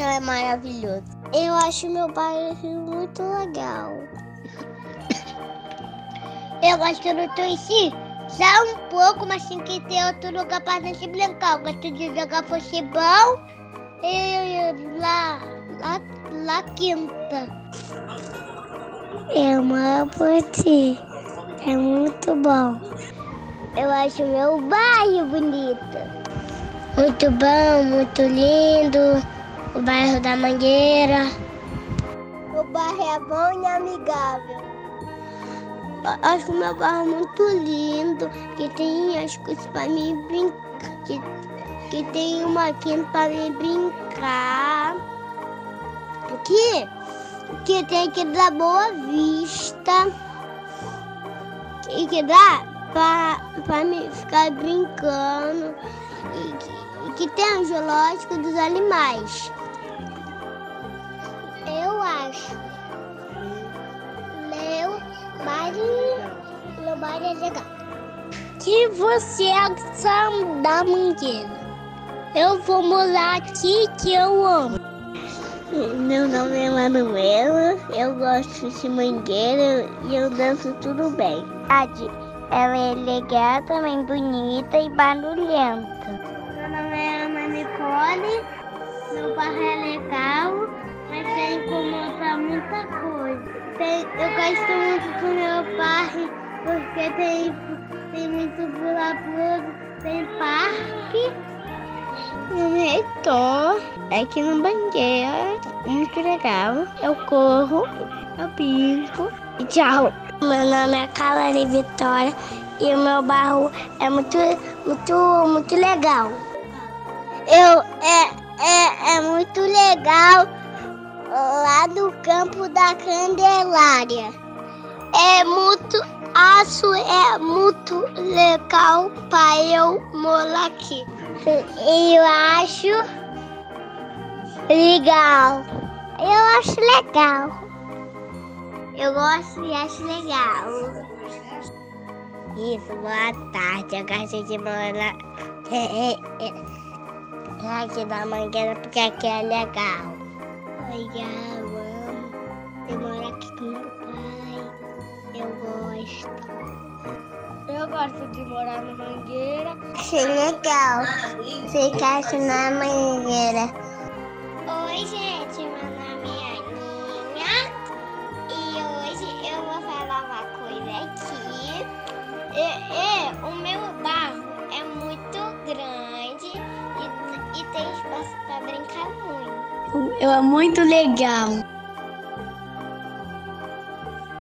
é maravilhoso. Eu acho meu bairro muito legal. Eu gosto do Tuici só um pouco, mas tem que ter outro lugar para gente brincar. Eu gosto de jogar futebol e lá, lá, lá quinta. Eu amo ti. É muito bom. Eu acho meu bairro bonito. Muito bom, muito lindo. O bairro da Mangueira. O bairro é bom e amigável. Acho o meu bairro muito lindo, que tem as coisas para mim brincar, que, que tem uma quinta para mim brincar. Aqui, que tem que dar boa vista. E que dá para mim ficar brincando. E que, que tem o zoológico dos animais. Eu acho. Meu bairro, meu bairro é legal. Que você é da Mangueira. Eu vou morar aqui que eu amo. Meu nome é Manuela, eu gosto de mangueira e eu danço tudo bem. Adi, ela é legal, também bonita e barulhenta. Meu nome é Ana Nicole, meu bairro é legal, montar muita coisa. Tem, eu gosto muito do meu bairro porque tem, tem muito pula-pula, tem parque. Meu nome é é aqui no Bangueira, muito legal. Eu corro, eu brinco e tchau. Meu nome é Calari Vitória e o meu bairro é muito, muito, muito legal. Eu, é, é, é muito legal lá do campo da Candelária. É muito, acho é muito legal para eu morar aqui. Eu acho legal. Eu acho legal. Eu gosto e acho legal. Isso, boa tarde. Eu gosto de morar aqui na Mangueira porque aqui é legal. Legal, amo. Eu moro aqui com meu pai. Eu gosto. Eu gosto de morar na Mangueira. Achei legal. Ficar na Mangueira. Oi, gente. Meu nome é Aninha. E hoje eu vou falar uma coisa aqui. E o é muito legal.